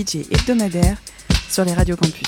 DJ hebdomadaire sur les radios campus.